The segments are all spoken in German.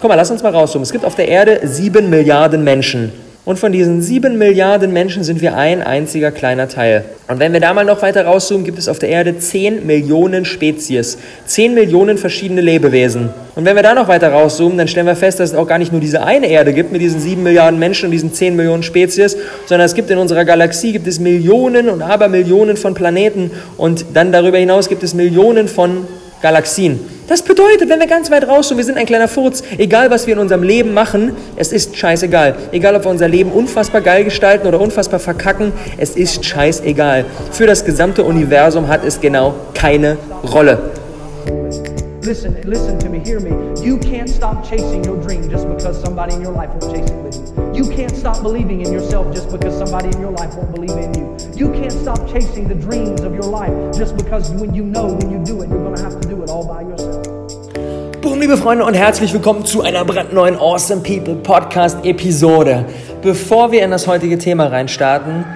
Guck mal, lass uns mal rauszoomen. Es gibt auf der Erde sieben Milliarden Menschen. Und von diesen sieben Milliarden Menschen sind wir ein einziger kleiner Teil. Und wenn wir da mal noch weiter rauszoomen, gibt es auf der Erde 10 Millionen Spezies, 10 Millionen verschiedene Lebewesen. Und wenn wir da noch weiter rauszoomen, dann stellen wir fest, dass es auch gar nicht nur diese eine Erde gibt mit diesen 7 Milliarden Menschen und diesen 10 Millionen Spezies, sondern es gibt in unserer Galaxie gibt es Millionen und Abermillionen von Planeten und dann darüber hinaus gibt es Millionen von Galaxien. Das bedeutet, wenn wir ganz weit raus und wir sind ein kleiner Furz, egal was wir in unserem Leben machen, es ist scheißegal. Egal, ob wir unser Leben unfassbar geil gestalten oder unfassbar verkacken, es ist scheißegal. Für das gesamte Universum hat es genau keine Rolle. Listen, listen to me, hear me. You can't stop chasing your dream just because somebody in your life won't chase it with you. You can't stop believing in yourself just because somebody in your life won't believe in you. You can't stop chasing the dreams of your life just because when you know when you do it, you're to have to do it all by yourself. Boom, liebe Freunde und herzlich willkommen zu einer brandneuen Awesome People Podcast Episode. Bevor wir in das heutige Thema reinstarten,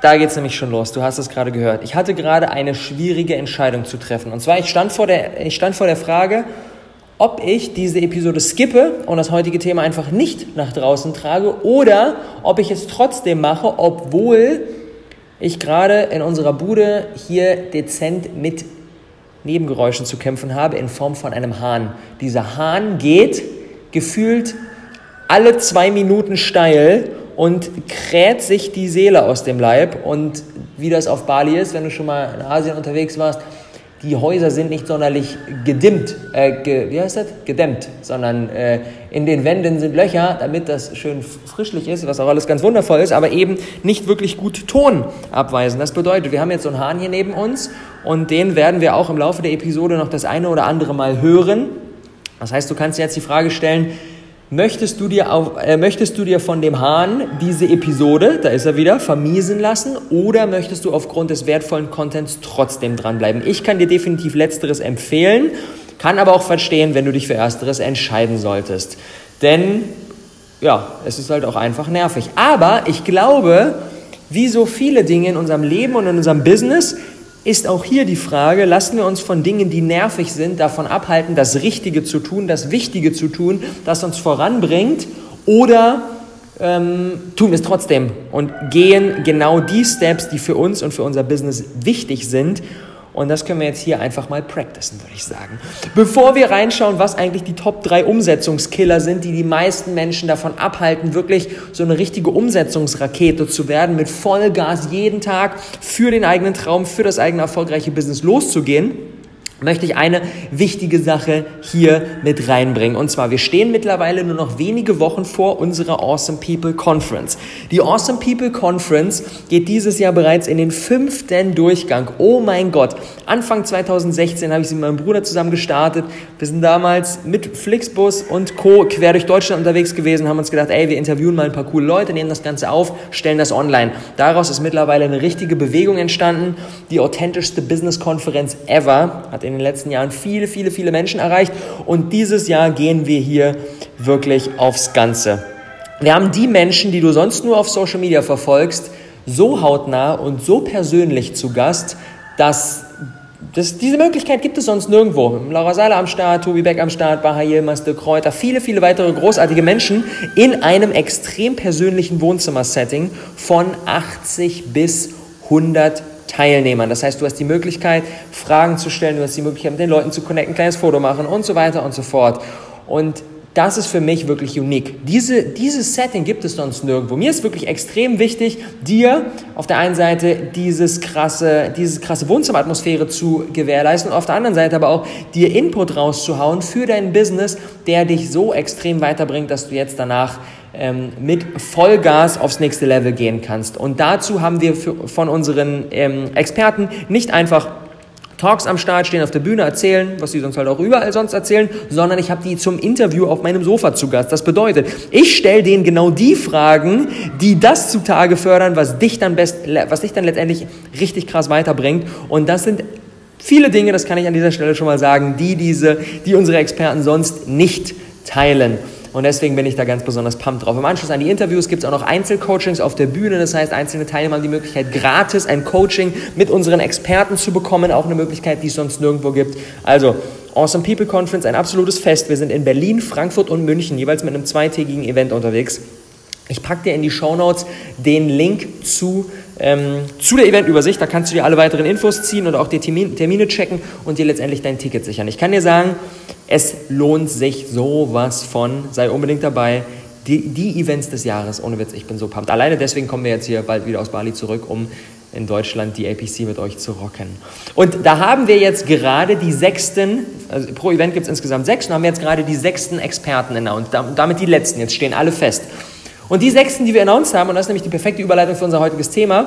da geht es nämlich schon los. Du hast es gerade gehört. Ich hatte gerade eine schwierige Entscheidung zu treffen. Und zwar, ich stand vor der, ich stand vor der Frage, ob ich diese Episode skippe und das heutige Thema einfach nicht nach draußen trage oder ob ich es trotzdem mache, obwohl ich gerade in unserer Bude hier dezent mit Nebengeräuschen zu kämpfen habe in Form von einem Hahn. Dieser Hahn geht gefühlt alle zwei Minuten steil und kräht sich die Seele aus dem Leib. Und wie das auf Bali ist, wenn du schon mal in Asien unterwegs warst, die Häuser sind nicht sonderlich gedimmt, äh, ge, wie heißt das? Gedämmt, sondern äh, in den Wänden sind Löcher, damit das schön frischlich ist, was auch alles ganz wundervoll ist, aber eben nicht wirklich gut Ton abweisen. Das bedeutet, wir haben jetzt so einen Hahn hier neben uns und den werden wir auch im Laufe der Episode noch das eine oder andere Mal hören. Das heißt, du kannst jetzt die Frage stellen, Möchtest du, dir auf, äh, möchtest du dir von dem Hahn diese Episode, da ist er wieder, vermiesen lassen oder möchtest du aufgrund des wertvollen Contents trotzdem dranbleiben? Ich kann dir definitiv letzteres empfehlen, kann aber auch verstehen, wenn du dich für ersteres entscheiden solltest. Denn ja, es ist halt auch einfach nervig. Aber ich glaube, wie so viele Dinge in unserem Leben und in unserem Business, ist auch hier die Frage, lassen wir uns von Dingen, die nervig sind, davon abhalten, das Richtige zu tun, das Wichtige zu tun, das uns voranbringt, oder ähm, tun wir es trotzdem und gehen genau die Steps, die für uns und für unser Business wichtig sind und das können wir jetzt hier einfach mal practicen, würde ich sagen. Bevor wir reinschauen, was eigentlich die Top 3 Umsetzungskiller sind, die die meisten Menschen davon abhalten, wirklich so eine richtige Umsetzungsrakete zu werden, mit Vollgas jeden Tag für den eigenen Traum, für das eigene erfolgreiche Business loszugehen möchte ich eine wichtige Sache hier mit reinbringen. Und zwar, wir stehen mittlerweile nur noch wenige Wochen vor unserer Awesome People Conference. Die Awesome People Conference geht dieses Jahr bereits in den fünften Durchgang. Oh mein Gott. Anfang 2016 habe ich sie mit meinem Bruder zusammen gestartet. Wir sind damals mit Flixbus und Co. quer durch Deutschland unterwegs gewesen, haben uns gedacht, ey, wir interviewen mal ein paar coole Leute, nehmen das Ganze auf, stellen das online. Daraus ist mittlerweile eine richtige Bewegung entstanden. Die authentischste Business-Konferenz ever hat in den letzten Jahren viele, viele, viele Menschen erreicht. Und dieses Jahr gehen wir hier wirklich aufs Ganze. Wir haben die Menschen, die du sonst nur auf Social Media verfolgst, so hautnah und so persönlich zu Gast, dass das, diese Möglichkeit gibt es sonst nirgendwo. Laura Seiler am Start, Tobi Beck am Start, Baha Yilmaz, Kräuter, viele, viele weitere großartige Menschen in einem extrem persönlichen Wohnzimmersetting von 80 bis 100 Teilnehmern. Das heißt, du hast die Möglichkeit, Fragen zu stellen, du hast die Möglichkeit, mit den Leuten zu connecten, ein kleines Foto machen und so weiter und so fort. Und das ist für mich wirklich unique. Diese, dieses Setting gibt es sonst nirgendwo. Mir ist wirklich extrem wichtig, dir auf der einen Seite dieses krasse, diese krasse Wohnzimmeratmosphäre zu gewährleisten und auf der anderen Seite aber auch dir Input rauszuhauen für dein Business, der dich so extrem weiterbringt, dass du jetzt danach ähm, mit Vollgas aufs nächste Level gehen kannst. Und dazu haben wir für, von unseren ähm, Experten nicht einfach Talks am Start, stehen auf der Bühne, erzählen, was sie sonst halt auch überall sonst erzählen, sondern ich habe die zum Interview auf meinem Sofa zu Gast. Das bedeutet, ich stelle denen genau die Fragen, die das zutage fördern, was dich dann best, was dich dann letztendlich richtig krass weiterbringt. Und das sind viele Dinge, das kann ich an dieser Stelle schon mal sagen, die diese, die unsere Experten sonst nicht teilen. Und deswegen bin ich da ganz besonders pumped drauf. Im Anschluss an die Interviews gibt es auch noch Einzelcoachings auf der Bühne. Das heißt, einzelne Teilnehmer haben die Möglichkeit, gratis ein Coaching mit unseren Experten zu bekommen. Auch eine Möglichkeit, die es sonst nirgendwo gibt. Also, Awesome People Conference, ein absolutes Fest. Wir sind in Berlin, Frankfurt und München, jeweils mit einem zweitägigen Event unterwegs. Ich packe dir in die Show Notes den Link zu, ähm, zu der Eventübersicht. Da kannst du dir alle weiteren Infos ziehen und auch die Termin, Termine checken und dir letztendlich dein Ticket sichern. Ich kann dir sagen, es lohnt sich sowas von. Sei unbedingt dabei. Die, die Events des Jahres, ohne Witz, ich bin so pumped. Alleine deswegen kommen wir jetzt hier bald wieder aus Bali zurück, um in Deutschland die APC mit euch zu rocken. Und da haben wir jetzt gerade die sechsten, also pro Event gibt es insgesamt sechs, und haben wir jetzt gerade die sechsten Experten announced, damit die letzten, jetzt stehen alle fest. Und die sechsten, die wir announced haben, und das ist nämlich die perfekte Überleitung für unser heutiges Thema,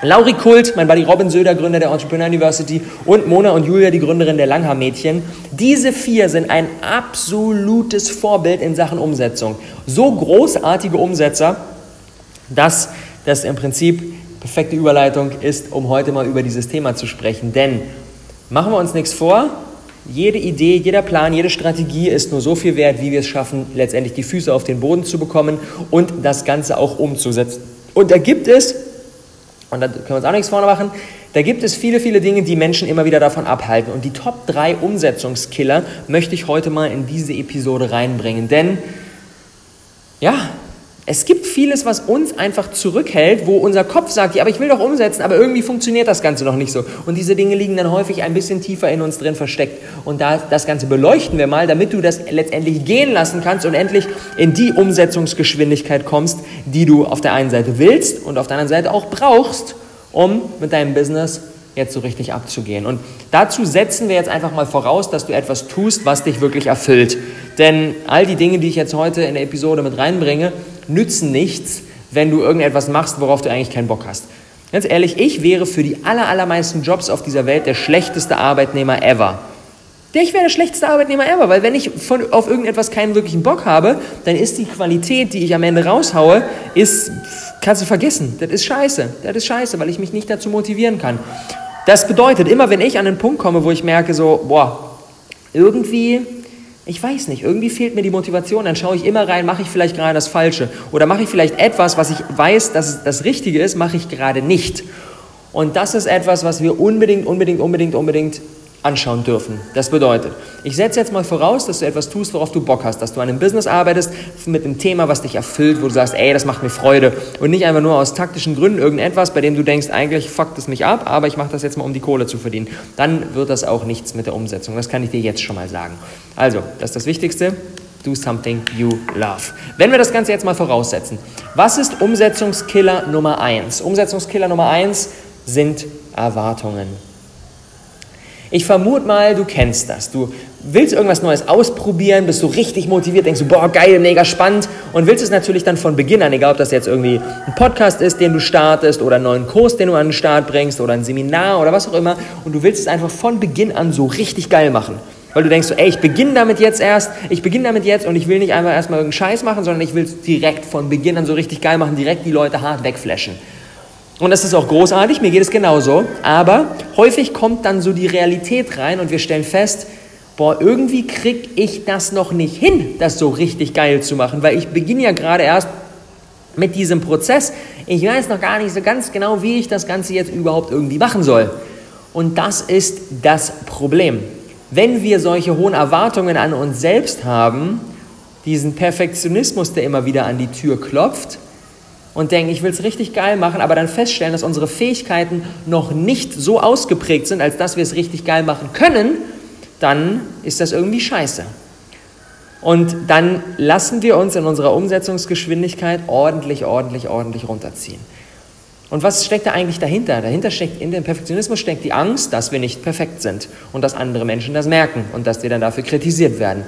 Lauri Kult, mein Buddy Robin Söder, Gründer der Entrepreneur University und Mona und Julia, die Gründerin der Langhaar-Mädchen. Diese vier sind ein absolutes Vorbild in Sachen Umsetzung. So großartige Umsetzer, dass das im Prinzip perfekte Überleitung ist, um heute mal über dieses Thema zu sprechen. Denn machen wir uns nichts vor, jede Idee, jeder Plan, jede Strategie ist nur so viel wert, wie wir es schaffen, letztendlich die Füße auf den Boden zu bekommen und das Ganze auch umzusetzen. Und da gibt es, und da können wir uns auch nichts vorne machen, da gibt es viele, viele Dinge, die Menschen immer wieder davon abhalten. Und die Top 3 Umsetzungskiller möchte ich heute mal in diese Episode reinbringen. Denn, ja, es gibt vieles, was uns einfach zurückhält, wo unser Kopf sagt, ja, aber ich will doch umsetzen, aber irgendwie funktioniert das Ganze noch nicht so. Und diese Dinge liegen dann häufig ein bisschen tiefer in uns drin versteckt. Und da, das Ganze beleuchten wir mal, damit du das letztendlich gehen lassen kannst und endlich in die Umsetzungsgeschwindigkeit kommst, die du auf der einen Seite willst und auf der anderen Seite auch brauchst, um mit deinem Business jetzt so richtig abzugehen. Und dazu setzen wir jetzt einfach mal voraus, dass du etwas tust, was dich wirklich erfüllt. Denn all die Dinge, die ich jetzt heute in der Episode mit reinbringe, nützen nichts, wenn du irgendetwas machst, worauf du eigentlich keinen Bock hast. Ganz ehrlich, ich wäre für die allermeisten Jobs auf dieser Welt der schlechteste Arbeitnehmer ever. Ich wäre der schlechteste Arbeitnehmer ever, weil wenn ich von, auf irgendetwas keinen wirklichen Bock habe, dann ist die Qualität, die ich am Ende raushaue, ist, kannst du vergessen. Das ist scheiße. Das ist scheiße, weil ich mich nicht dazu motivieren kann. Das bedeutet, immer wenn ich an einen Punkt komme, wo ich merke, so, boah, irgendwie ich weiß nicht, irgendwie fehlt mir die Motivation, dann schaue ich immer rein, mache ich vielleicht gerade das Falsche oder mache ich vielleicht etwas, was ich weiß, dass es das Richtige ist, mache ich gerade nicht. Und das ist etwas, was wir unbedingt, unbedingt, unbedingt, unbedingt anschauen dürfen. Das bedeutet, ich setze jetzt mal voraus, dass du etwas tust, worauf du Bock hast, dass du an einem Business arbeitest mit einem Thema, was dich erfüllt, wo du sagst, ey, das macht mir Freude und nicht einfach nur aus taktischen Gründen irgendetwas, bei dem du denkst, eigentlich fuckt es mich ab, aber ich mache das jetzt mal, um die Kohle zu verdienen. Dann wird das auch nichts mit der Umsetzung. Das kann ich dir jetzt schon mal sagen. Also, das ist das Wichtigste. Do something you love. Wenn wir das Ganze jetzt mal voraussetzen, was ist Umsetzungskiller Nummer eins? Umsetzungskiller Nummer eins sind Erwartungen. Ich vermute mal, du kennst das. Du willst irgendwas Neues ausprobieren, bist so richtig motiviert, denkst du, boah, geil, mega spannend und willst es natürlich dann von Beginn an, egal ob das jetzt irgendwie ein Podcast ist, den du startest oder einen neuen Kurs, den du an den Start bringst oder ein Seminar oder was auch immer und du willst es einfach von Beginn an so richtig geil machen. Weil du denkst so, ey, ich beginne damit jetzt erst, ich beginne damit jetzt und ich will nicht einfach erstmal irgendeinen Scheiß machen, sondern ich will es direkt von Beginn an so richtig geil machen, direkt die Leute hart wegflashen. Und das ist auch großartig, mir geht es genauso. Aber häufig kommt dann so die Realität rein und wir stellen fest, boah, irgendwie kriege ich das noch nicht hin, das so richtig geil zu machen, weil ich beginne ja gerade erst mit diesem Prozess. Ich weiß noch gar nicht so ganz genau, wie ich das Ganze jetzt überhaupt irgendwie machen soll. Und das ist das Problem. Wenn wir solche hohen Erwartungen an uns selbst haben, diesen Perfektionismus, der immer wieder an die Tür klopft, und denken, ich will es richtig geil machen, aber dann feststellen, dass unsere Fähigkeiten noch nicht so ausgeprägt sind, als dass wir es richtig geil machen können, dann ist das irgendwie scheiße. Und dann lassen wir uns in unserer Umsetzungsgeschwindigkeit ordentlich, ordentlich, ordentlich runterziehen. Und was steckt da eigentlich dahinter? Dahinter steckt, in dem Perfektionismus steckt die Angst, dass wir nicht perfekt sind und dass andere Menschen das merken und dass wir dann dafür kritisiert werden.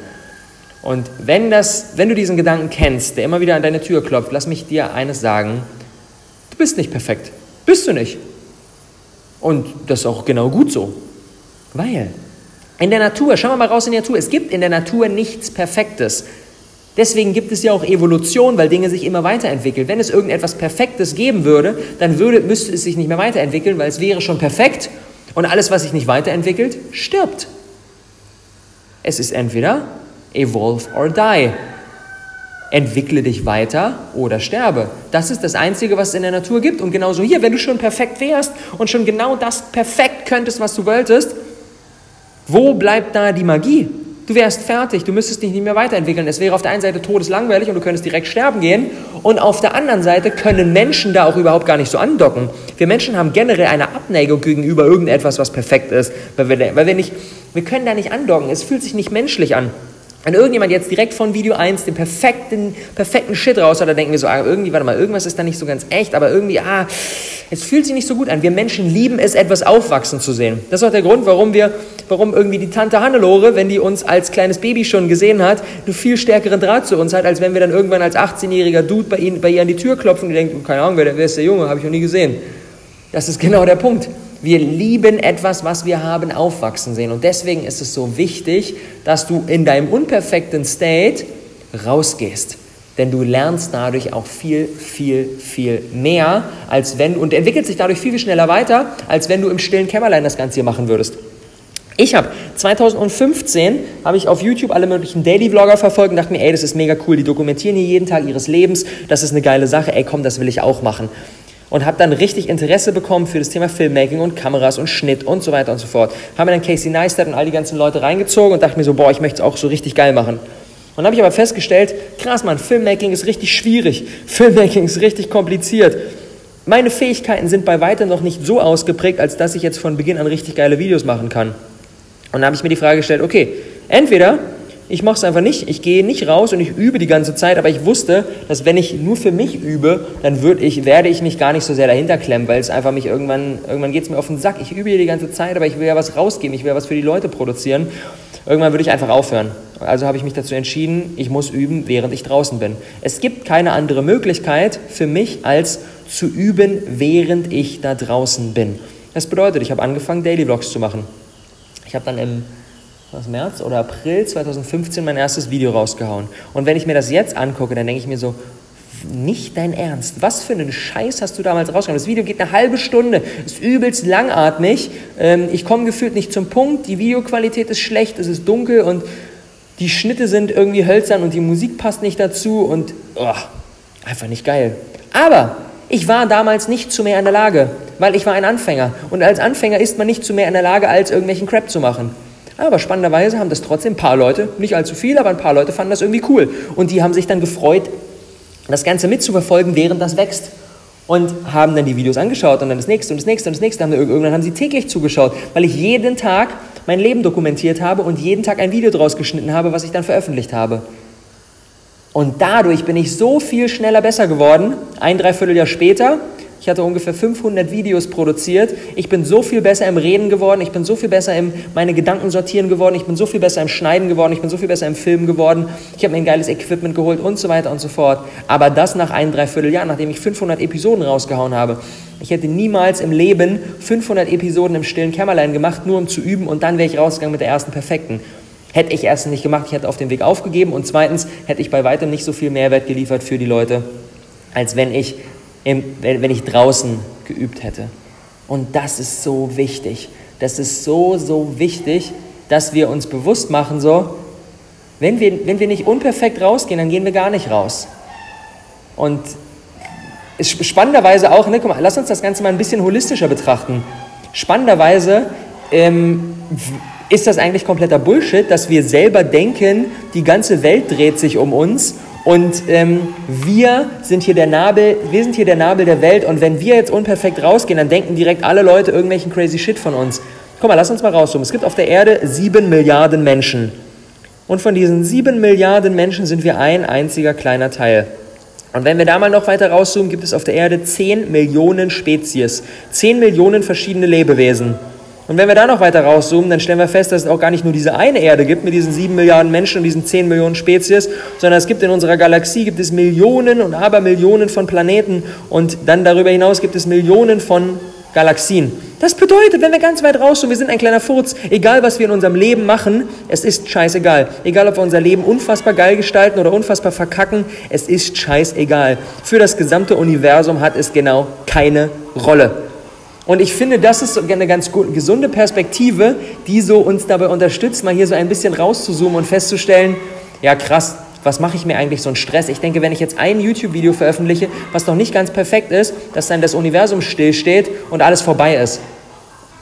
Und wenn, das, wenn du diesen Gedanken kennst, der immer wieder an deine Tür klopft, lass mich dir eines sagen, du bist nicht perfekt. Bist du nicht. Und das ist auch genau gut so. Weil in der Natur, schauen wir mal raus in die Natur, es gibt in der Natur nichts Perfektes. Deswegen gibt es ja auch Evolution, weil Dinge sich immer weiterentwickeln. Wenn es irgendetwas Perfektes geben würde, dann würde, müsste es sich nicht mehr weiterentwickeln, weil es wäre schon perfekt und alles, was sich nicht weiterentwickelt, stirbt. Es ist entweder Evolve or die. Entwickle dich weiter oder sterbe. Das ist das Einzige, was es in der Natur gibt. Und genauso hier, wenn du schon perfekt wärst und schon genau das perfekt könntest, was du wolltest, Wo bleibt da die Magie? Du wärst fertig, du müsstest dich nicht mehr weiterentwickeln. Es wäre auf der einen Seite todeslangweilig und du könntest direkt sterben gehen. Und auf der anderen Seite können Menschen da auch überhaupt gar nicht so andocken. Wir Menschen haben generell eine Abneigung gegenüber irgendetwas, was perfekt ist. Weil wir, weil wir, nicht, wir können da nicht andocken. Es fühlt sich nicht menschlich an. Wenn irgendjemand jetzt direkt von Video 1 den perfekten, perfekten Shit raus hat, dann denken wir so, ah, irgendwie, warte mal, irgendwas ist da nicht so ganz echt, aber irgendwie, ah, es fühlt sich nicht so gut an. Wir Menschen lieben es, etwas aufwachsen zu sehen. Das ist auch der Grund, warum wir, warum irgendwie die Tante Hannelore, wenn die uns als kleines Baby schon gesehen hat, einen viel stärkeren Draht zu uns hat, als wenn wir dann irgendwann als 18-jähriger Dude bei, ihnen, bei ihr an die Tür klopfen und die denkt, keine Ahnung, wer, wer ist der Junge, habe ich noch nie gesehen. Das ist genau der Punkt. Wir lieben etwas, was wir haben, aufwachsen sehen. Und deswegen ist es so wichtig, dass du in deinem unperfekten State rausgehst. Denn du lernst dadurch auch viel, viel, viel mehr, als wenn, und entwickelst dich dadurch viel, viel schneller weiter, als wenn du im stillen Kämmerlein das Ganze hier machen würdest. Ich habe 2015 habe ich auf YouTube alle möglichen Daily Vlogger verfolgt und dachte mir, ey, das ist mega cool, die dokumentieren hier jeden Tag ihres Lebens, das ist eine geile Sache, ey, komm, das will ich auch machen und habe dann richtig Interesse bekommen für das Thema Filmmaking und Kameras und Schnitt und so weiter und so fort. Habe mir dann Casey Neistat und all die ganzen Leute reingezogen und dachte mir so, boah, ich möchte es auch so richtig geil machen. Und habe ich aber festgestellt, krass, Mann, Filmmaking ist richtig schwierig. Filmmaking ist richtig kompliziert. Meine Fähigkeiten sind bei weitem noch nicht so ausgeprägt, als dass ich jetzt von Beginn an richtig geile Videos machen kann. Und dann habe ich mir die Frage gestellt, okay, entweder ich mache es einfach nicht. Ich gehe nicht raus und ich übe die ganze Zeit, aber ich wusste, dass wenn ich nur für mich übe, dann würd ich, werde ich mich gar nicht so sehr dahinter klemmen, weil es einfach mich irgendwann, irgendwann geht es mir auf den Sack. Ich übe hier die ganze Zeit, aber ich will ja was rausgeben, ich will ja was für die Leute produzieren. Irgendwann würde ich einfach aufhören. Also habe ich mich dazu entschieden, ich muss üben, während ich draußen bin. Es gibt keine andere Möglichkeit für mich, als zu üben, während ich da draußen bin. Das bedeutet, ich habe angefangen, Daily Vlogs zu machen. Ich habe dann im was März oder April 2015 mein erstes Video rausgehauen. Und wenn ich mir das jetzt angucke, dann denke ich mir so, nicht dein Ernst. Was für einen Scheiß hast du damals rausgehauen? Das Video geht eine halbe Stunde, ist übelst langatmig. Ähm, ich komme gefühlt nicht zum Punkt. Die Videoqualität ist schlecht, es ist dunkel und die Schnitte sind irgendwie hölzern und die Musik passt nicht dazu und oh, einfach nicht geil. Aber ich war damals nicht zu mehr in der Lage, weil ich war ein Anfänger. Und als Anfänger ist man nicht zu mehr in der Lage, als irgendwelchen Crap zu machen. Aber spannenderweise haben das trotzdem ein paar Leute, nicht allzu viele, aber ein paar Leute fanden das irgendwie cool. Und die haben sich dann gefreut, das Ganze mitzuverfolgen, während das wächst. Und haben dann die Videos angeschaut und dann das nächste und das nächste und das nächste. Irgendwann haben sie täglich zugeschaut, weil ich jeden Tag mein Leben dokumentiert habe und jeden Tag ein Video draus geschnitten habe, was ich dann veröffentlicht habe. Und dadurch bin ich so viel schneller besser geworden, ein Dreivierteljahr später, ich hatte ungefähr 500 Videos produziert. Ich bin so viel besser im Reden geworden. Ich bin so viel besser im meine Gedanken sortieren geworden. Ich bin so viel besser im Schneiden geworden. Ich bin so viel besser im Filmen geworden. Ich habe mir ein geiles Equipment geholt und so weiter und so fort. Aber das nach einem Dreivierteljahr, nachdem ich 500 Episoden rausgehauen habe. Ich hätte niemals im Leben 500 Episoden im stillen Kämmerlein gemacht, nur um zu üben und dann wäre ich rausgegangen mit der ersten perfekten. Hätte ich erstens nicht gemacht, ich hätte auf dem Weg aufgegeben und zweitens hätte ich bei weitem nicht so viel Mehrwert geliefert für die Leute, als wenn ich wenn ich draußen geübt hätte. Und das ist so wichtig. Das ist so, so wichtig, dass wir uns bewusst machen, so, wenn wir, wenn wir nicht unperfekt rausgehen, dann gehen wir gar nicht raus. Und spannenderweise auch, ne, guck mal, lass uns das Ganze mal ein bisschen holistischer betrachten. Spannenderweise ähm, ist das eigentlich kompletter Bullshit, dass wir selber denken, die ganze Welt dreht sich um uns und ähm, wir sind hier der Nabel, wir sind hier der Nabel der Welt. Und wenn wir jetzt unperfekt rausgehen, dann denken direkt alle Leute irgendwelchen crazy Shit von uns. Guck mal, lass uns mal rauszoomen. Es gibt auf der Erde sieben Milliarden Menschen. Und von diesen sieben Milliarden Menschen sind wir ein einziger kleiner Teil. Und wenn wir da mal noch weiter rauszoomen, gibt es auf der Erde zehn Millionen Spezies, zehn Millionen verschiedene Lebewesen. Und wenn wir da noch weiter rauszoomen, dann stellen wir fest, dass es auch gar nicht nur diese eine Erde gibt mit diesen sieben Milliarden Menschen und diesen zehn Millionen Spezies, sondern es gibt in unserer Galaxie gibt es Millionen und Abermillionen von Planeten und dann darüber hinaus gibt es Millionen von Galaxien. Das bedeutet, wenn wir ganz weit rauszoomen, wir sind ein kleiner Furz, egal was wir in unserem Leben machen, es ist scheißegal. Egal, ob wir unser Leben unfassbar geil gestalten oder unfassbar verkacken, es ist scheißegal. Für das gesamte Universum hat es genau keine Rolle. Und ich finde, das ist eine ganz gesunde Perspektive, die so uns dabei unterstützt, mal hier so ein bisschen rauszuzoomen und festzustellen, ja krass, was mache ich mir eigentlich so einen Stress? Ich denke, wenn ich jetzt ein YouTube-Video veröffentliche, was noch nicht ganz perfekt ist, dass dann das Universum stillsteht und alles vorbei ist.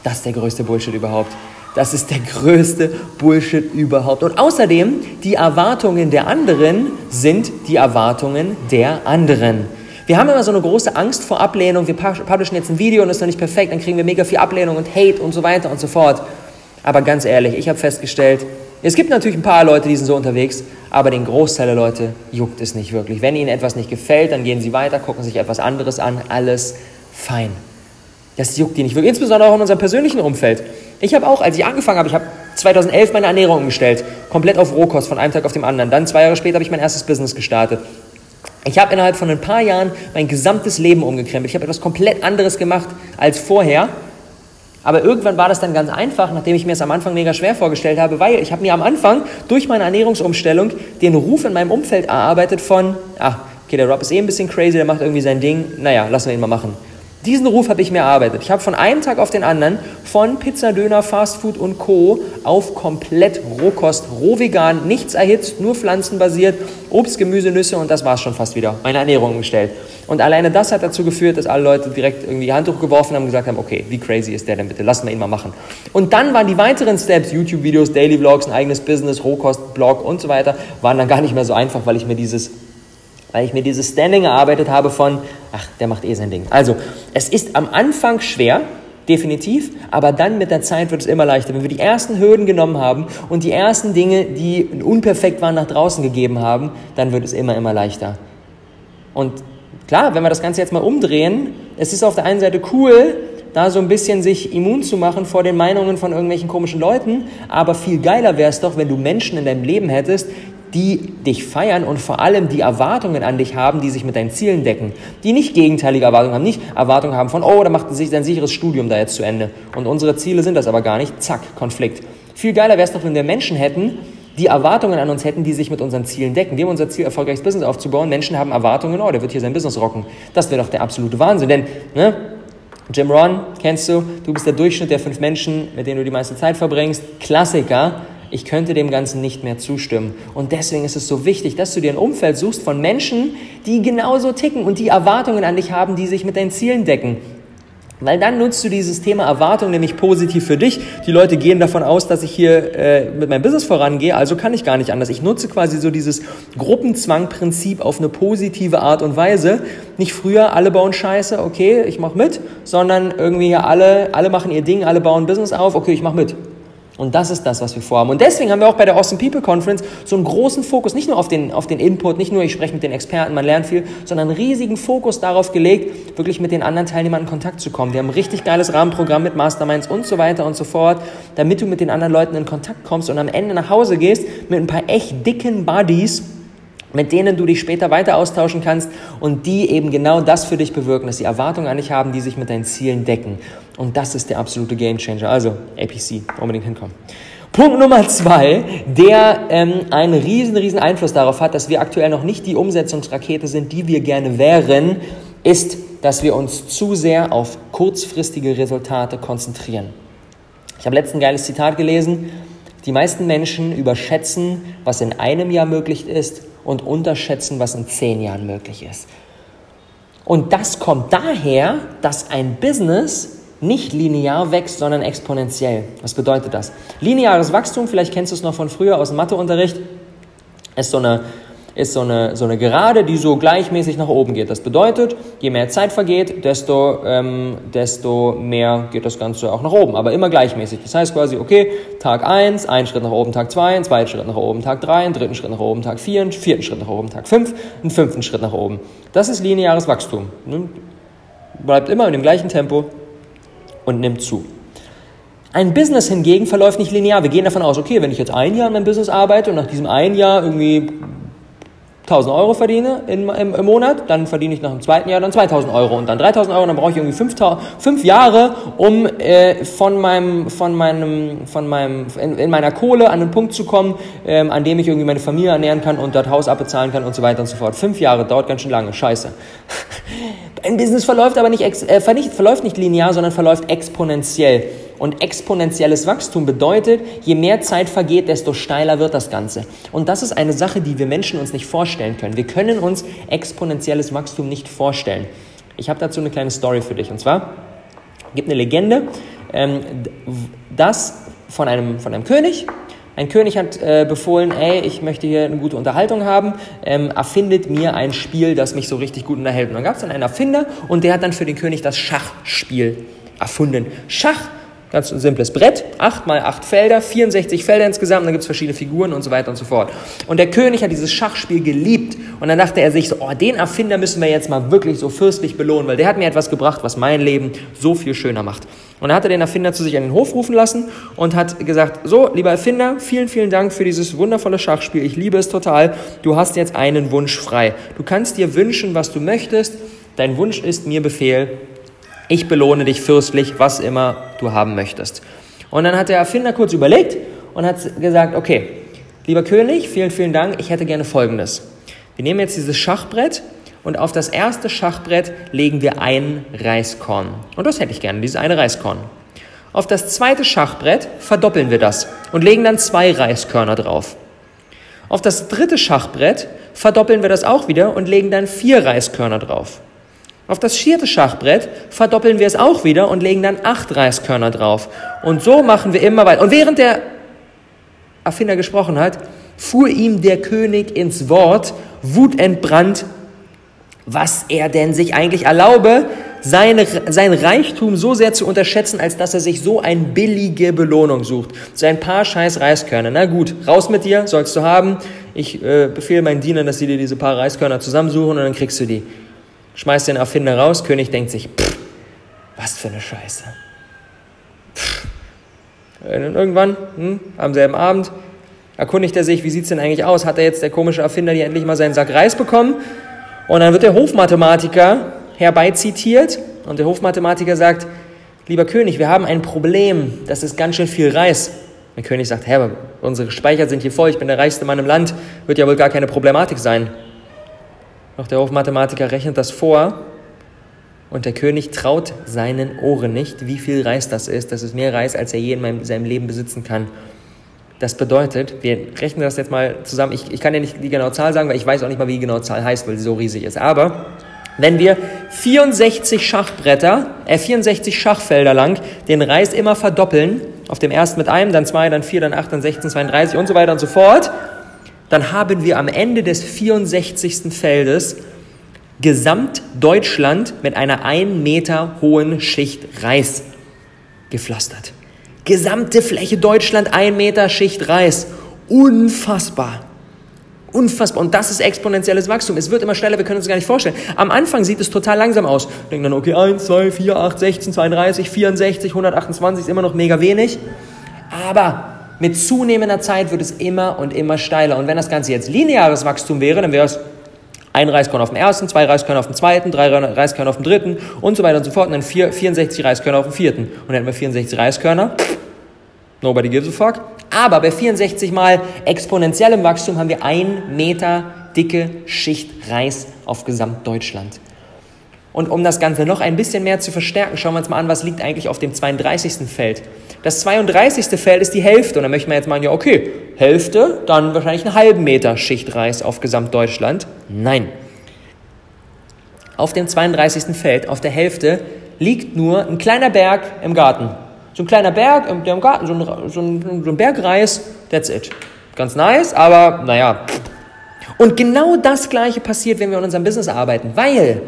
Das ist der größte Bullshit überhaupt. Das ist der größte Bullshit überhaupt. Und außerdem, die Erwartungen der anderen sind die Erwartungen der anderen. Wir haben immer so eine große Angst vor Ablehnung. Wir publishen jetzt ein Video und ist noch nicht perfekt, dann kriegen wir mega viel Ablehnung und Hate und so weiter und so fort. Aber ganz ehrlich, ich habe festgestellt, es gibt natürlich ein paar Leute, die sind so unterwegs, aber den Großteil der Leute juckt es nicht wirklich. Wenn ihnen etwas nicht gefällt, dann gehen sie weiter, gucken sich etwas anderes an, alles fein. Das juckt die nicht wirklich, insbesondere auch in unserem persönlichen Umfeld. Ich habe auch, als ich angefangen habe, ich habe 2011 meine Ernährung umgestellt, komplett auf Rohkost von einem Tag auf den anderen. Dann zwei Jahre später habe ich mein erstes Business gestartet. Ich habe innerhalb von ein paar Jahren mein gesamtes Leben umgekrempelt. Ich habe etwas komplett anderes gemacht als vorher aber irgendwann war das dann ganz einfach, nachdem ich mir es am Anfang mega schwer vorgestellt habe, weil ich habe mir am Anfang durch meine Ernährungsumstellung den Ruf in meinem Umfeld erarbeitet von, ach, okay, der Rob ist eh ein bisschen crazy, der macht irgendwie sein Ding, naja, lassen wir ihn mal machen. Diesen Ruf habe ich mir erarbeitet. Ich habe von einem Tag auf den anderen von Pizza, Döner, Fastfood und Co. auf komplett Rohkost, rohvegan, nichts erhitzt, nur pflanzenbasiert, Obst, Gemüse, Nüsse und das war es schon fast wieder. Meine Ernährung umgestellt. Und alleine das hat dazu geführt, dass alle Leute direkt irgendwie Handtuch geworfen haben und gesagt haben, okay, wie crazy ist der denn bitte, lassen wir ihn mal machen. Und dann waren die weiteren Steps, YouTube-Videos, Daily Vlogs, ein eigenes Business, Rohkost, Blog und so weiter, waren dann gar nicht mehr so einfach, weil ich mir dieses weil ich mir dieses Standing erarbeitet habe von, ach, der macht eh sein Ding. Also, es ist am Anfang schwer, definitiv, aber dann mit der Zeit wird es immer leichter. Wenn wir die ersten Hürden genommen haben und die ersten Dinge, die unperfekt waren, nach draußen gegeben haben, dann wird es immer, immer leichter. Und klar, wenn wir das Ganze jetzt mal umdrehen, es ist auf der einen Seite cool, da so ein bisschen sich immun zu machen vor den Meinungen von irgendwelchen komischen Leuten, aber viel geiler wäre es doch, wenn du Menschen in deinem Leben hättest, die dich feiern und vor allem die Erwartungen an dich haben, die sich mit deinen Zielen decken. Die nicht gegenteilige Erwartungen haben, nicht Erwartungen haben von, oh, da macht sich dein sicheres Studium da jetzt zu Ende. Und unsere Ziele sind das aber gar nicht. Zack, Konflikt. Viel geiler wäre es doch, wenn wir Menschen hätten, die Erwartungen an uns hätten, die sich mit unseren Zielen decken. Wir haben unser Ziel, erfolgreiches Business aufzubauen. Menschen haben Erwartungen, oh, der wird hier sein Business rocken. Das wäre doch der absolute Wahnsinn. Denn, ne, Jim Ron, kennst du? Du bist der Durchschnitt der fünf Menschen, mit denen du die meiste Zeit verbringst. Klassiker ich könnte dem Ganzen nicht mehr zustimmen. Und deswegen ist es so wichtig, dass du dir ein Umfeld suchst von Menschen, die genauso ticken und die Erwartungen an dich haben, die sich mit deinen Zielen decken. Weil dann nutzt du dieses Thema Erwartung nämlich positiv für dich. Die Leute gehen davon aus, dass ich hier äh, mit meinem Business vorangehe, also kann ich gar nicht anders. Ich nutze quasi so dieses Gruppenzwangprinzip auf eine positive Art und Weise. Nicht früher, alle bauen Scheiße, okay, ich mach mit, sondern irgendwie alle, alle machen ihr Ding, alle bauen Business auf, okay, ich mach mit. Und das ist das, was wir vorhaben. Und deswegen haben wir auch bei der Awesome People Conference so einen großen Fokus, nicht nur auf den, auf den Input, nicht nur ich spreche mit den Experten, man lernt viel, sondern einen riesigen Fokus darauf gelegt, wirklich mit den anderen Teilnehmern in Kontakt zu kommen. Wir haben ein richtig geiles Rahmenprogramm mit Masterminds und so weiter und so fort, damit du mit den anderen Leuten in Kontakt kommst und am Ende nach Hause gehst mit ein paar echt dicken Buddies, mit denen du dich später weiter austauschen kannst und die eben genau das für dich bewirken, dass sie Erwartungen an dich haben, die sich mit deinen Zielen decken. Und das ist der absolute Gamechanger. Also APC, unbedingt hinkommen. Punkt Nummer zwei, der ähm, einen riesen, riesen Einfluss darauf hat, dass wir aktuell noch nicht die Umsetzungsrakete sind, die wir gerne wären, ist, dass wir uns zu sehr auf kurzfristige Resultate konzentrieren. Ich habe letztens ein geiles Zitat gelesen. Die meisten Menschen überschätzen, was in einem Jahr möglich ist und unterschätzen, was in zehn Jahren möglich ist. Und das kommt daher, dass ein Business nicht linear wächst, sondern exponentiell. Was bedeutet das? Lineares Wachstum, vielleicht kennst du es noch von früher aus dem Matheunterricht, ist so eine ist so eine, so eine Gerade, die so gleichmäßig nach oben geht. Das bedeutet, je mehr Zeit vergeht, desto, ähm, desto mehr geht das Ganze auch nach oben, aber immer gleichmäßig. Das heißt quasi, okay, Tag 1, ein Schritt nach oben, Tag 2, ein zweiter Schritt nach oben, Tag 3, einen dritten Schritt nach oben, Tag 4, einen vierten Schritt nach oben, Tag 5, einen fünften Schritt nach oben. Das ist lineares Wachstum. Bleibt immer in dem gleichen Tempo und nimmt zu. Ein Business hingegen verläuft nicht linear. Wir gehen davon aus, okay, wenn ich jetzt ein Jahr in meinem Business arbeite und nach diesem ein Jahr irgendwie 1000 Euro verdiene im, im, im, Monat, dann verdiene ich nach dem zweiten Jahr dann 2000 Euro und dann 3000 Euro, dann brauche ich irgendwie fünf, fünf Jahre, um äh, von meinem, von meinem, von meinem, in, in, meiner Kohle an den Punkt zu kommen, ähm, an dem ich irgendwie meine Familie ernähren kann und das Haus abbezahlen kann und so weiter und so fort. Fünf Jahre dauert ganz schön lange, scheiße. Ein Business verläuft aber nicht, äh, verläuft nicht linear, sondern verläuft exponentiell. Und exponentielles Wachstum bedeutet, je mehr Zeit vergeht, desto steiler wird das Ganze. Und das ist eine Sache, die wir Menschen uns nicht vorstellen können. Wir können uns exponentielles Wachstum nicht vorstellen. Ich habe dazu eine kleine Story für dich. Und zwar gibt eine Legende, ähm, dass von einem, von einem König. Ein König hat äh, befohlen, ey, ich möchte hier eine gute Unterhaltung haben, ähm, erfindet mir ein Spiel, das mich so richtig gut unterhält. Und dann gab es dann einen Erfinder und der hat dann für den König das Schachspiel erfunden. Schach Ganz simples Brett, 8 mal 8 Felder, 64 Felder insgesamt, dann gibt es verschiedene Figuren und so weiter und so fort. Und der König hat dieses Schachspiel geliebt und dann dachte er sich so, oh, den Erfinder müssen wir jetzt mal wirklich so fürstlich belohnen, weil der hat mir etwas gebracht, was mein Leben so viel schöner macht. Und dann hat er den Erfinder zu sich an den Hof rufen lassen und hat gesagt, so, lieber Erfinder, vielen, vielen Dank für dieses wundervolle Schachspiel, ich liebe es total, du hast jetzt einen Wunsch frei. Du kannst dir wünschen, was du möchtest, dein Wunsch ist mir Befehl, ich belohne dich fürstlich, was immer du haben möchtest. Und dann hat der Erfinder kurz überlegt und hat gesagt, okay, lieber König, vielen, vielen Dank, ich hätte gerne Folgendes. Wir nehmen jetzt dieses Schachbrett und auf das erste Schachbrett legen wir ein Reiskorn. Und das hätte ich gerne, dieses eine Reiskorn. Auf das zweite Schachbrett verdoppeln wir das und legen dann zwei Reiskörner drauf. Auf das dritte Schachbrett verdoppeln wir das auch wieder und legen dann vier Reiskörner drauf. Auf das vierte Schachbrett verdoppeln wir es auch wieder und legen dann acht Reiskörner drauf. Und so machen wir immer weiter. Und während der Erfinder gesprochen hat, fuhr ihm der König ins Wort, wutentbrannt, was er denn sich eigentlich erlaube, seine, sein Reichtum so sehr zu unterschätzen, als dass er sich so eine billige Belohnung sucht. So ein paar scheiß Reiskörner. Na gut, raus mit dir, sollst du haben. Ich äh, befehle meinen Dienern, dass sie dir diese paar Reiskörner zusammensuchen und dann kriegst du die schmeißt den Erfinder raus. König denkt sich, pff, was für eine Scheiße. Pff. Und irgendwann, hm, am selben Abend, erkundigt er sich, wie sieht es denn eigentlich aus? Hat er jetzt der komische Erfinder hier endlich mal seinen Sack Reis bekommen? Und dann wird der Hofmathematiker herbeizitiert und der Hofmathematiker sagt, lieber König, wir haben ein Problem, das ist ganz schön viel Reis. Der König sagt, Herr, unsere Speicher sind hier voll, ich bin der reichste Mann im Land, wird ja wohl gar keine Problematik sein. Doch der Hofmathematiker rechnet das vor und der König traut seinen Ohren nicht, wie viel Reis das ist. Das ist mehr Reis, als er je in seinem Leben besitzen kann. Das bedeutet, wir rechnen das jetzt mal zusammen. Ich, ich kann ja nicht die genaue Zahl sagen, weil ich weiß auch nicht mal, wie die genaue Zahl heißt, weil sie so riesig ist. Aber wenn wir 64 Schachbretter, äh 64 Schachfelder lang den Reis immer verdoppeln, auf dem ersten mit einem, dann zwei, dann vier, dann acht, dann 16, 32 und so weiter und so fort, dann haben wir am Ende des 64. Feldes Gesamtdeutschland mit einer ein Meter hohen Schicht Reis gepflastert. Gesamte Fläche Deutschland ein Meter Schicht Reis. Unfassbar. Unfassbar. Und das ist exponentielles Wachstum. Es wird immer schneller, wir können uns gar nicht vorstellen. Am Anfang sieht es total langsam aus. Denken dann, okay, 1, 2, 4, 8, 16, 32, 64, 128 ist immer noch mega wenig. Aber mit zunehmender Zeit wird es immer und immer steiler. Und wenn das Ganze jetzt lineares Wachstum wäre, dann wäre es ein Reiskorn auf dem ersten, zwei Reiskörner auf dem zweiten, drei Reiskörner auf dem dritten und so weiter und so fort. Und dann vier, 64 Reiskörner auf dem vierten. Und dann hätten wir 64 Reiskörner. Nobody gives a fuck. Aber bei 64 mal exponentiellem Wachstum haben wir ein Meter dicke Schicht Reis auf Gesamtdeutschland. Und um das Ganze noch ein bisschen mehr zu verstärken, schauen wir uns mal an, was liegt eigentlich auf dem 32. Feld. Das 32. Feld ist die Hälfte. Und dann möchte man jetzt meinen, ja, okay, Hälfte, dann wahrscheinlich einen halben Meter Schichtreis auf Gesamtdeutschland. Nein. Auf dem 32. Feld, auf der Hälfte, liegt nur ein kleiner Berg im Garten. So ein kleiner Berg im, im Garten, so ein, so, ein, so ein Bergreis, that's it. Ganz nice, aber naja. Und genau das Gleiche passiert, wenn wir in unserem Business arbeiten, weil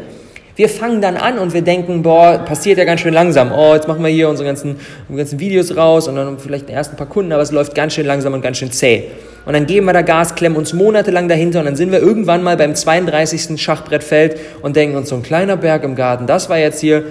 wir fangen dann an und wir denken, boah, passiert ja ganz schön langsam. Oh, jetzt machen wir hier unsere ganzen, unsere ganzen Videos raus und dann vielleicht den ersten paar Kunden, aber es läuft ganz schön langsam und ganz schön zäh. Und dann geben wir da Gas, klemmen uns monatelang dahinter und dann sind wir irgendwann mal beim 32. Schachbrettfeld und denken uns, so ein kleiner Berg im Garten, das war jetzt hier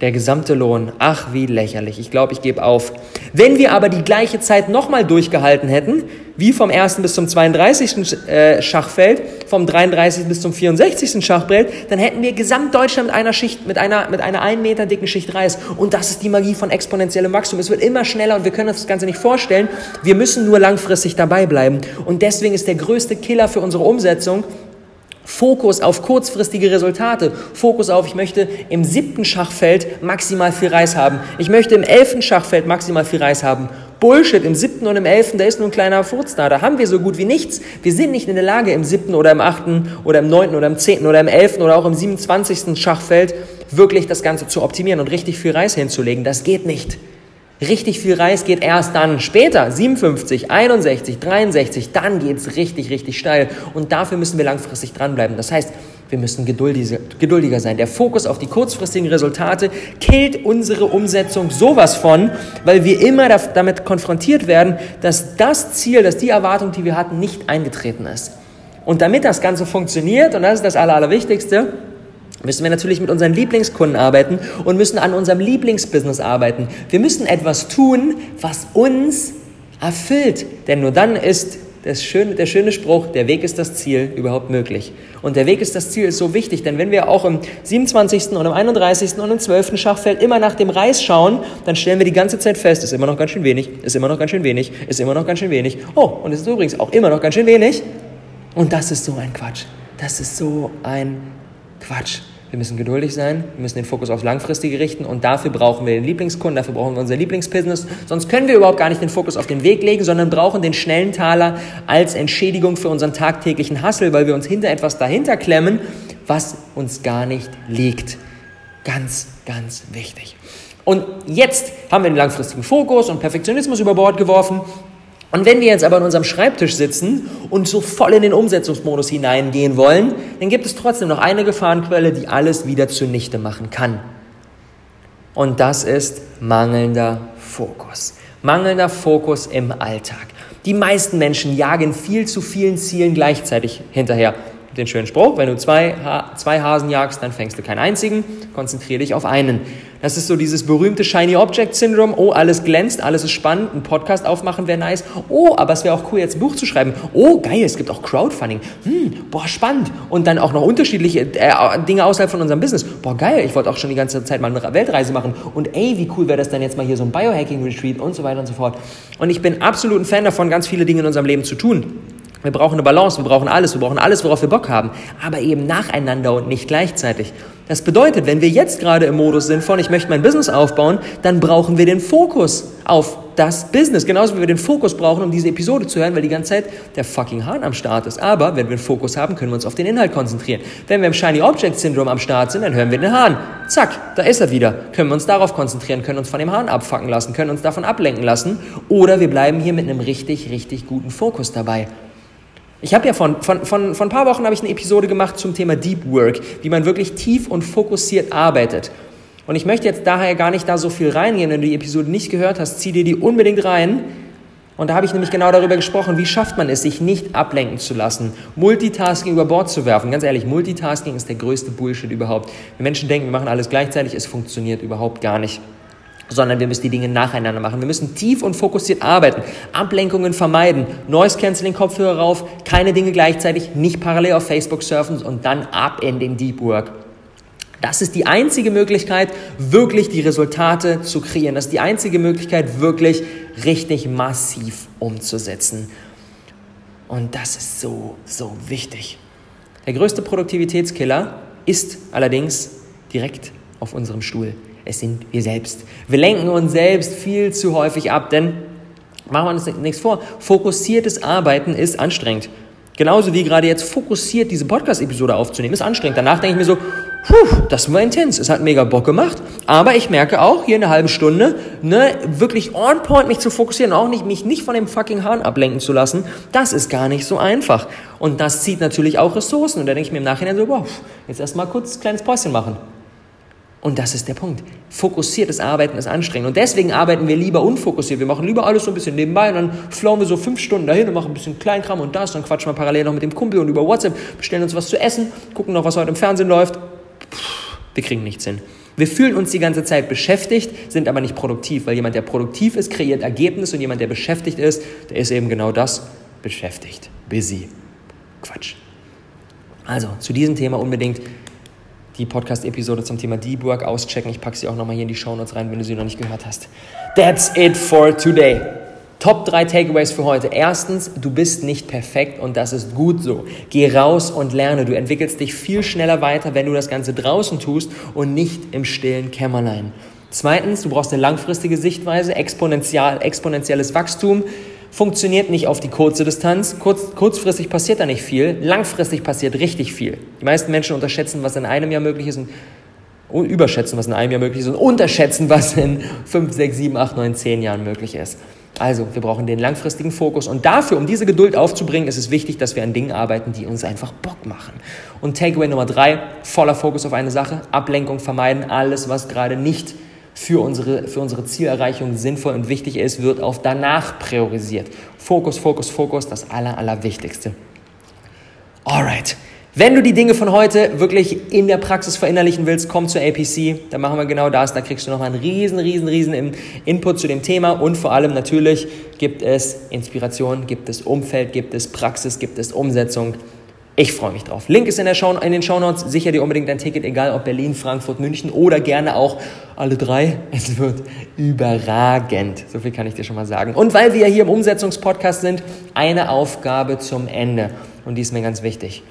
der gesamte Lohn. Ach, wie lächerlich. Ich glaube, ich gebe auf. Wenn wir aber die gleiche Zeit nochmal durchgehalten hätten, wie vom 1. bis zum 32. Äh, Schachfeld, vom 33. bis zum 64. Schachbrett, dann hätten wir Gesamtdeutschland mit einer Schicht, mit einer, mit einer 1 Meter dicken Schicht Reis. Und das ist die Magie von exponentiellem Wachstum. Es wird immer schneller und wir können uns das Ganze nicht vorstellen. Wir müssen nur langfristig dabei bleiben. Und deswegen ist der größte Killer für unsere Umsetzung, Fokus auf kurzfristige Resultate. Fokus auf, ich möchte im siebten Schachfeld maximal viel Reis haben. Ich möchte im elften Schachfeld maximal viel Reis haben. Bullshit, im siebten und im elften, da ist nur ein kleiner Furz da. Da haben wir so gut wie nichts. Wir sind nicht in der Lage, im siebten oder im achten oder im neunten oder im zehnten oder im elften oder auch im siebenundzwanzigsten Schachfeld wirklich das Ganze zu optimieren und richtig viel Reis hinzulegen. Das geht nicht. Richtig viel Reis geht erst dann später, 57, 61, 63, dann geht es richtig, richtig steil. Und dafür müssen wir langfristig dranbleiben. Das heißt, wir müssen geduldiger sein. Der Fokus auf die kurzfristigen Resultate killt unsere Umsetzung sowas von, weil wir immer damit konfrontiert werden, dass das Ziel, dass die Erwartung, die wir hatten, nicht eingetreten ist. Und damit das Ganze funktioniert, und das ist das Allerwichtigste, müssen wir natürlich mit unseren Lieblingskunden arbeiten und müssen an unserem Lieblingsbusiness arbeiten. Wir müssen etwas tun, was uns erfüllt. Denn nur dann ist das schöne, der schöne Spruch, der Weg ist das Ziel, überhaupt möglich. Und der Weg ist das Ziel ist so wichtig, denn wenn wir auch im 27. und im 31. und im 12. Schachfeld immer nach dem Reis schauen, dann stellen wir die ganze Zeit fest, ist immer noch ganz schön wenig, ist immer noch ganz schön wenig, ist immer noch ganz schön wenig. Oh, und es ist übrigens auch immer noch ganz schön wenig. Und das ist so ein Quatsch. Das ist so ein Quatsch. Wir müssen geduldig sein, wir müssen den Fokus aufs Langfristige richten und dafür brauchen wir den Lieblingskunden, dafür brauchen wir unser Lieblingsbusiness. Sonst können wir überhaupt gar nicht den Fokus auf den Weg legen, sondern brauchen den schnellen Taler als Entschädigung für unseren tagtäglichen Hassel, weil wir uns hinter etwas dahinter klemmen, was uns gar nicht liegt. Ganz, ganz wichtig. Und jetzt haben wir den langfristigen Fokus und Perfektionismus über Bord geworfen. Und wenn wir jetzt aber an unserem Schreibtisch sitzen und so voll in den Umsetzungsmodus hineingehen wollen, dann gibt es trotzdem noch eine Gefahrenquelle, die alles wieder zunichte machen kann. Und das ist mangelnder Fokus. Mangelnder Fokus im Alltag. Die meisten Menschen jagen viel zu vielen Zielen gleichzeitig hinterher. Den schönen Spruch, wenn du zwei, zwei Hasen jagst, dann fängst du keinen einzigen, konzentriere dich auf einen. Das ist so dieses berühmte Shiny Object Syndrome. Oh, alles glänzt, alles ist spannend. Ein Podcast aufmachen wäre nice. Oh, aber es wäre auch cool, jetzt ein Buch zu schreiben. Oh, geil, es gibt auch Crowdfunding. Hm, boah, spannend. Und dann auch noch unterschiedliche äh, Dinge außerhalb von unserem Business. Boah, geil, ich wollte auch schon die ganze Zeit mal eine Weltreise machen. Und ey, wie cool wäre das dann jetzt mal hier so ein Biohacking-Retreat und so weiter und so fort. Und ich bin absolut ein Fan davon, ganz viele Dinge in unserem Leben zu tun. Wir brauchen eine Balance, wir brauchen alles, wir brauchen alles, worauf wir Bock haben, aber eben nacheinander und nicht gleichzeitig. Das bedeutet, wenn wir jetzt gerade im Modus sind von, ich möchte mein Business aufbauen, dann brauchen wir den Fokus auf das Business. Genauso wie wir den Fokus brauchen, um diese Episode zu hören, weil die ganze Zeit der fucking Hahn am Start ist. Aber wenn wir einen Fokus haben, können wir uns auf den Inhalt konzentrieren. Wenn wir im Shiny Object Syndrome am Start sind, dann hören wir den Hahn. Zack, da ist er wieder. Können wir uns darauf konzentrieren, können uns von dem Hahn abfacken lassen, können uns davon ablenken lassen. Oder wir bleiben hier mit einem richtig, richtig guten Fokus dabei. Ich habe ja von, von, von, von ein paar Wochen ich eine Episode gemacht zum Thema Deep Work, wie man wirklich tief und fokussiert arbeitet. Und ich möchte jetzt daher gar nicht da so viel reingehen. Wenn du die Episode nicht gehört hast, zieh dir die unbedingt rein. Und da habe ich nämlich genau darüber gesprochen, wie schafft man es, sich nicht ablenken zu lassen, Multitasking über Bord zu werfen. Ganz ehrlich, Multitasking ist der größte Bullshit überhaupt. Wenn Menschen denken, wir machen alles gleichzeitig, es funktioniert überhaupt gar nicht sondern wir müssen die Dinge nacheinander machen. Wir müssen tief und fokussiert arbeiten, Ablenkungen vermeiden, Noise Cancelling Kopfhörer rauf, keine Dinge gleichzeitig, nicht parallel auf Facebook surfen und dann ab in den Deep Work. Das ist die einzige Möglichkeit, wirklich die Resultate zu kreieren. Das ist die einzige Möglichkeit, wirklich richtig massiv umzusetzen. Und das ist so, so wichtig. Der größte Produktivitätskiller ist allerdings direkt auf unserem Stuhl. Es sind wir selbst. Wir lenken uns selbst viel zu häufig ab, denn machen wir uns nichts vor. Fokussiertes Arbeiten ist anstrengend. Genauso wie gerade jetzt fokussiert diese Podcast-Episode aufzunehmen, ist anstrengend. Danach denke ich mir so, puh, das war intens. Es hat mega Bock gemacht. Aber ich merke auch, hier eine halbe Stunde, ne, wirklich on point mich zu fokussieren, auch nicht, mich nicht von dem fucking Hahn ablenken zu lassen, das ist gar nicht so einfach. Und das zieht natürlich auch Ressourcen. Und da denke ich mir im Nachhinein so, wow, jetzt erstmal kurz ein kleines Päuschen machen. Und das ist der Punkt. Fokussiertes Arbeiten ist anstrengend. Und deswegen arbeiten wir lieber unfokussiert. Wir machen lieber alles so ein bisschen nebenbei und dann flowen wir so fünf Stunden dahin und machen ein bisschen Kleinkram und das. Dann quatschen wir parallel noch mit dem Kumpel und über WhatsApp, bestellen uns was zu essen, gucken noch, was heute im Fernsehen läuft. wir kriegen nichts hin. Wir fühlen uns die ganze Zeit beschäftigt, sind aber nicht produktiv, weil jemand, der produktiv ist, kreiert Ergebnisse und jemand, der beschäftigt ist, der ist eben genau das, beschäftigt. Busy. Quatsch. Also, zu diesem Thema unbedingt die Podcast-Episode zum Thema Deep Work auschecken. Ich packe sie auch nochmal hier in die Show Notes rein, wenn du sie noch nicht gehört hast. That's it for today. Top 3 Takeaways für heute. Erstens, du bist nicht perfekt und das ist gut so. Geh raus und lerne. Du entwickelst dich viel schneller weiter, wenn du das Ganze draußen tust und nicht im stillen Kämmerlein. Zweitens, du brauchst eine langfristige Sichtweise, exponentiell, exponentielles Wachstum funktioniert nicht auf die kurze Distanz. Kurz, kurzfristig passiert da nicht viel, langfristig passiert richtig viel. Die meisten Menschen unterschätzen, was in einem Jahr möglich ist und überschätzen, was in einem Jahr möglich ist und unterschätzen, was in 5, 6, 7, 8, 9, 10 Jahren möglich ist. Also, wir brauchen den langfristigen Fokus. Und dafür, um diese Geduld aufzubringen, ist es wichtig, dass wir an Dingen arbeiten, die uns einfach Bock machen. Und Takeaway Nummer drei, voller Fokus auf eine Sache, Ablenkung vermeiden. Alles, was gerade nicht für unsere, für unsere Zielerreichung sinnvoll und wichtig ist, wird auf danach priorisiert. Fokus, Fokus, Fokus, das Aller, Allerwichtigste. Alright. Wenn du die Dinge von heute wirklich in der Praxis verinnerlichen willst, komm zur APC. Da machen wir genau das. Da kriegst du nochmal einen riesen, riesen, riesen Input zu dem Thema. Und vor allem natürlich gibt es Inspiration, gibt es Umfeld, gibt es Praxis, gibt es Umsetzung. Ich freue mich drauf. Link ist in, der Show, in den Shownotes. Sicher dir unbedingt ein Ticket, egal ob Berlin, Frankfurt, München oder gerne auch alle drei. Es wird überragend. So viel kann ich dir schon mal sagen. Und weil wir hier im Umsetzungspodcast sind, eine Aufgabe zum Ende. Und die ist mir ganz wichtig.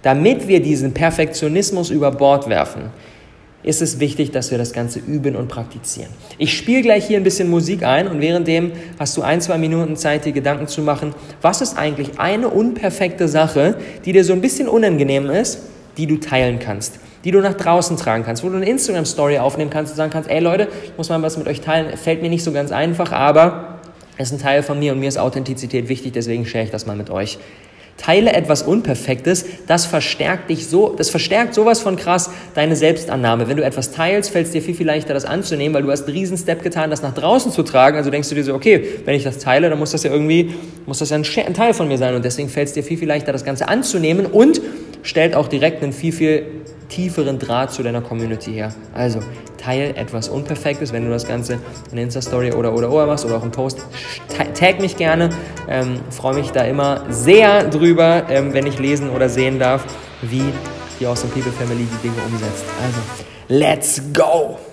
Damit wir diesen Perfektionismus über Bord werfen, ist es wichtig, dass wir das Ganze üben und praktizieren. Ich spiele gleich hier ein bisschen Musik ein und währenddem hast du ein, zwei Minuten Zeit, dir Gedanken zu machen, was ist eigentlich eine unperfekte Sache, die dir so ein bisschen unangenehm ist, die du teilen kannst, die du nach draußen tragen kannst, wo du eine Instagram-Story aufnehmen kannst und sagen kannst, ey Leute, ich muss mal was mit euch teilen, fällt mir nicht so ganz einfach, aber es ist ein Teil von mir und mir ist Authentizität wichtig, deswegen share ich das mal mit euch. Teile etwas Unperfektes, das verstärkt dich so, das verstärkt sowas von krass deine Selbstannahme. Wenn du etwas teilst, fällt es dir viel, viel leichter, das anzunehmen, weil du hast einen riesen Step getan, das nach draußen zu tragen. Also denkst du dir so, okay, wenn ich das teile, dann muss das ja irgendwie, muss das ja ein, ein Teil von mir sein. Und deswegen fällt es dir viel, viel leichter, das Ganze anzunehmen und stellt auch direkt einen viel, viel tieferen Draht zu deiner Community her. Also teile etwas Unperfektes, wenn du das Ganze in Insta-Story oder oder oder machst oder auch im Post. Tag mich gerne. Ähm, Freue mich da immer sehr drüber, ähm, wenn ich lesen oder sehen darf, wie die Awesome People Family die Dinge umsetzt. Also, let's go!